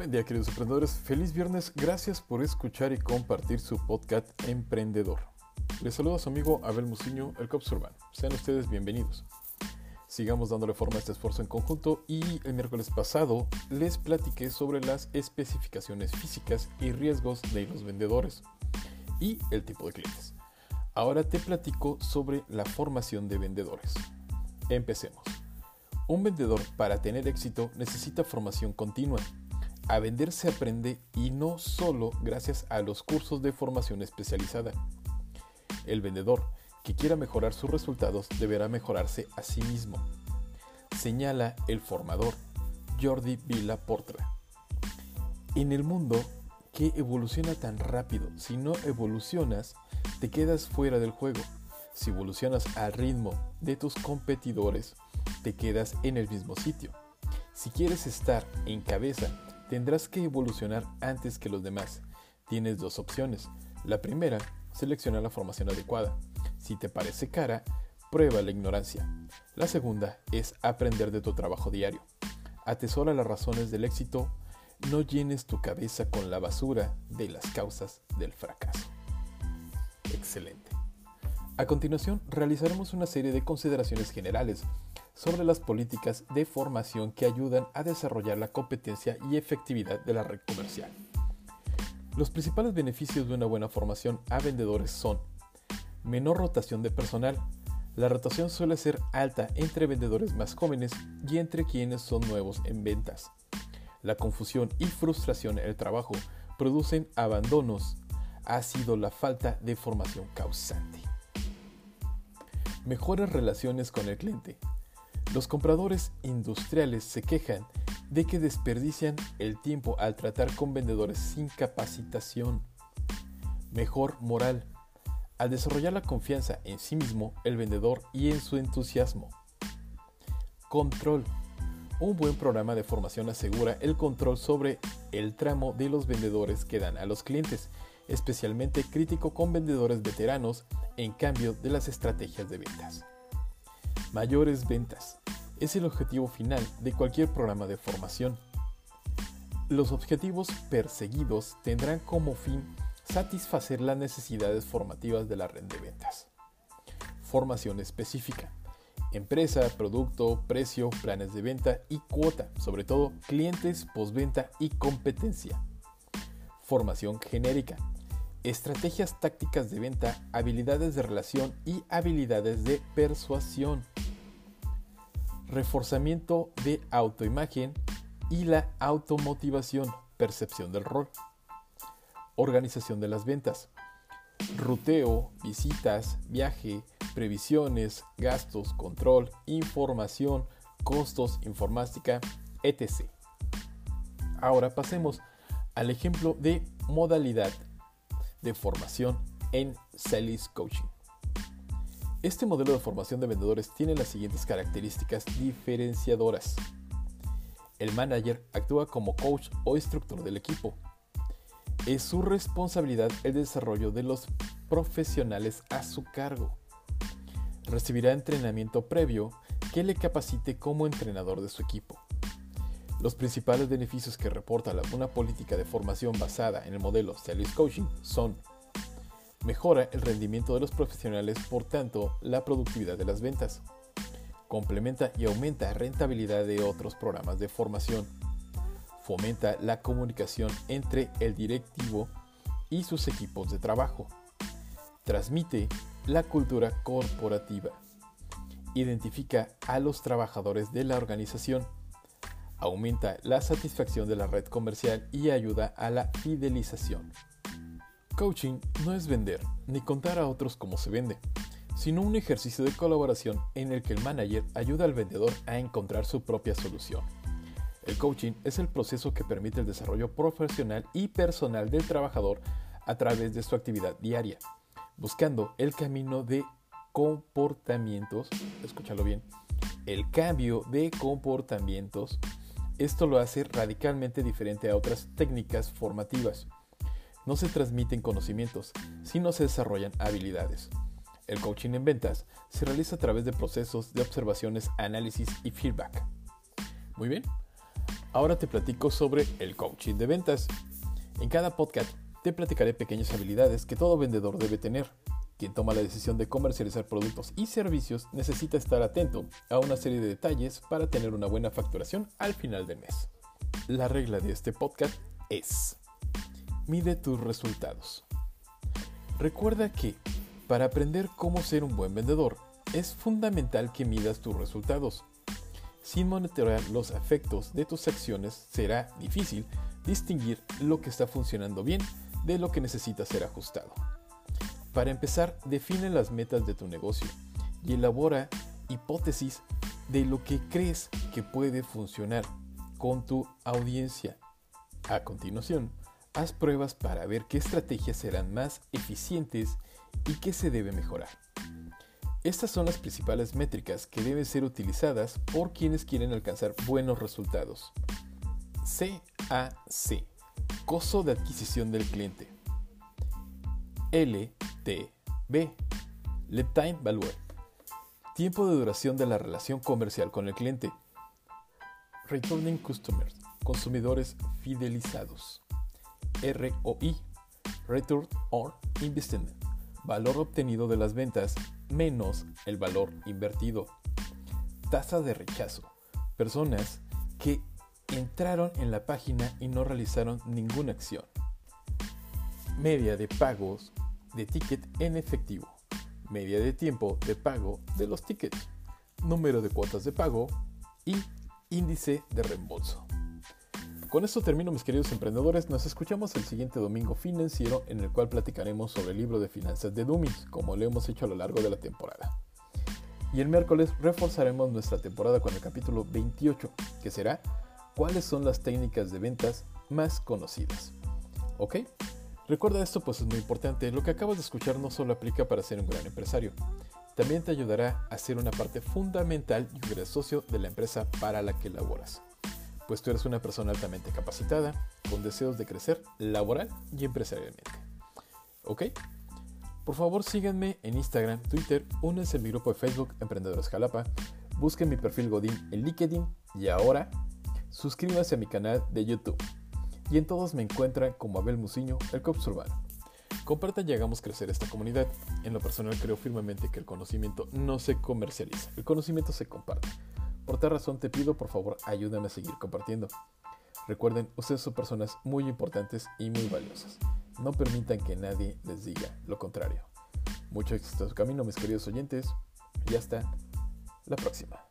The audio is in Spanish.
Buen día queridos emprendedores, feliz viernes, gracias por escuchar y compartir su podcast Emprendedor. Les saluda a su amigo Abel Muciño, el Cops Urbano. Sean ustedes bienvenidos. Sigamos dándole forma a este esfuerzo en conjunto y el miércoles pasado les platiqué sobre las especificaciones físicas y riesgos de los vendedores y el tipo de clientes. Ahora te platico sobre la formación de vendedores. Empecemos. Un vendedor para tener éxito necesita formación continua. A vender se aprende y no solo gracias a los cursos de formación especializada. El vendedor que quiera mejorar sus resultados deberá mejorarse a sí mismo. Señala el formador Jordi Villa Portra. En el mundo que evoluciona tan rápido, si no evolucionas, te quedas fuera del juego. Si evolucionas al ritmo de tus competidores, te quedas en el mismo sitio. Si quieres estar en cabeza, tendrás que evolucionar antes que los demás. Tienes dos opciones. La primera, selecciona la formación adecuada. Si te parece cara, prueba la ignorancia. La segunda es aprender de tu trabajo diario. Atesora las razones del éxito. No llenes tu cabeza con la basura de las causas del fracaso. Excelente. A continuación, realizaremos una serie de consideraciones generales sobre las políticas de formación que ayudan a desarrollar la competencia y efectividad de la red comercial. Los principales beneficios de una buena formación a vendedores son menor rotación de personal. La rotación suele ser alta entre vendedores más jóvenes y entre quienes son nuevos en ventas. La confusión y frustración en el trabajo producen abandonos. Ha sido la falta de formación causante. Mejores relaciones con el cliente. Los compradores industriales se quejan de que desperdician el tiempo al tratar con vendedores sin capacitación. Mejor moral. Al desarrollar la confianza en sí mismo, el vendedor y en su entusiasmo. Control. Un buen programa de formación asegura el control sobre el tramo de los vendedores que dan a los clientes, especialmente crítico con vendedores veteranos en cambio de las estrategias de ventas. Mayores ventas es el objetivo final de cualquier programa de formación. Los objetivos perseguidos tendrán como fin satisfacer las necesidades formativas de la red de ventas. Formación específica. Empresa, producto, precio, planes de venta y cuota, sobre todo clientes, postventa y competencia. Formación genérica estrategias tácticas de venta, habilidades de relación y habilidades de persuasión, reforzamiento de autoimagen y la automotivación, percepción del rol, organización de las ventas, ruteo, visitas, viaje, previsiones, gastos, control, información, costos, informática, etc. Ahora pasemos al ejemplo de modalidad de formación en Sales Coaching. Este modelo de formación de vendedores tiene las siguientes características diferenciadoras. El manager actúa como coach o instructor del equipo. Es su responsabilidad el desarrollo de los profesionales a su cargo. Recibirá entrenamiento previo que le capacite como entrenador de su equipo. Los principales beneficios que reporta una política de formación basada en el modelo Sales Coaching son mejora el rendimiento de los profesionales, por tanto, la productividad de las ventas. Complementa y aumenta la rentabilidad de otros programas de formación. Fomenta la comunicación entre el directivo y sus equipos de trabajo. Transmite la cultura corporativa. Identifica a los trabajadores de la organización aumenta la satisfacción de la red comercial y ayuda a la fidelización. Coaching no es vender ni contar a otros cómo se vende, sino un ejercicio de colaboración en el que el manager ayuda al vendedor a encontrar su propia solución. El coaching es el proceso que permite el desarrollo profesional y personal del trabajador a través de su actividad diaria, buscando el camino de comportamientos, escúchalo bien, el cambio de comportamientos esto lo hace radicalmente diferente a otras técnicas formativas. No se transmiten conocimientos, sino se desarrollan habilidades. El coaching en ventas se realiza a través de procesos de observaciones, análisis y feedback. Muy bien. Ahora te platico sobre el coaching de ventas. En cada podcast te platicaré pequeñas habilidades que todo vendedor debe tener. Quien toma la decisión de comercializar productos y servicios necesita estar atento a una serie de detalles para tener una buena facturación al final del mes. La regla de este podcast es, mide tus resultados. Recuerda que para aprender cómo ser un buen vendedor, es fundamental que midas tus resultados. Sin monitorear los efectos de tus acciones será difícil distinguir lo que está funcionando bien de lo que necesita ser ajustado. Para empezar, define las metas de tu negocio y elabora hipótesis de lo que crees que puede funcionar con tu audiencia. A continuación, haz pruebas para ver qué estrategias serán más eficientes y qué se debe mejorar. Estas son las principales métricas que deben ser utilizadas por quienes quieren alcanzar buenos resultados. CAC, costo de adquisición del cliente. LTV, Time Value, tiempo de duración de la relación comercial con el cliente. Returning Customers, consumidores fidelizados. ROI, Return on Investment, valor obtenido de las ventas menos el valor invertido. Tasa de rechazo, personas que entraron en la página y no realizaron ninguna acción. Media de pagos de ticket en efectivo. Media de tiempo de pago de los tickets. Número de cuotas de pago y índice de reembolso. Con esto termino mis queridos emprendedores, nos escuchamos el siguiente domingo financiero en el cual platicaremos sobre el libro de finanzas de Dummies, como lo hemos hecho a lo largo de la temporada. Y el miércoles reforzaremos nuestra temporada con el capítulo 28, que será cuáles son las técnicas de ventas más conocidas. ¿Ok? Recuerda esto pues es muy importante, lo que acabas de escuchar no solo aplica para ser un gran empresario, también te ayudará a ser una parte fundamental y un gran socio de la empresa para la que laboras pues tú eres una persona altamente capacitada, con deseos de crecer laboral y empresarialmente. ¿Ok? Por favor síganme en Instagram, Twitter, únanse a mi grupo de Facebook Emprendedores Jalapa, busquen mi perfil Godín en LinkedIn y ahora suscríbanse a mi canal de YouTube. Y en todos me encuentran como Abel Muciño, el Cops Urbano. Compartan y hagamos crecer esta comunidad. En lo personal creo firmemente que el conocimiento no se comercializa, el conocimiento se comparte. Por tal razón te pido por favor ayúdame a seguir compartiendo. Recuerden, ustedes son personas muy importantes y muy valiosas. No permitan que nadie les diga lo contrario. Mucho éxito en su camino, mis queridos oyentes, y hasta la próxima.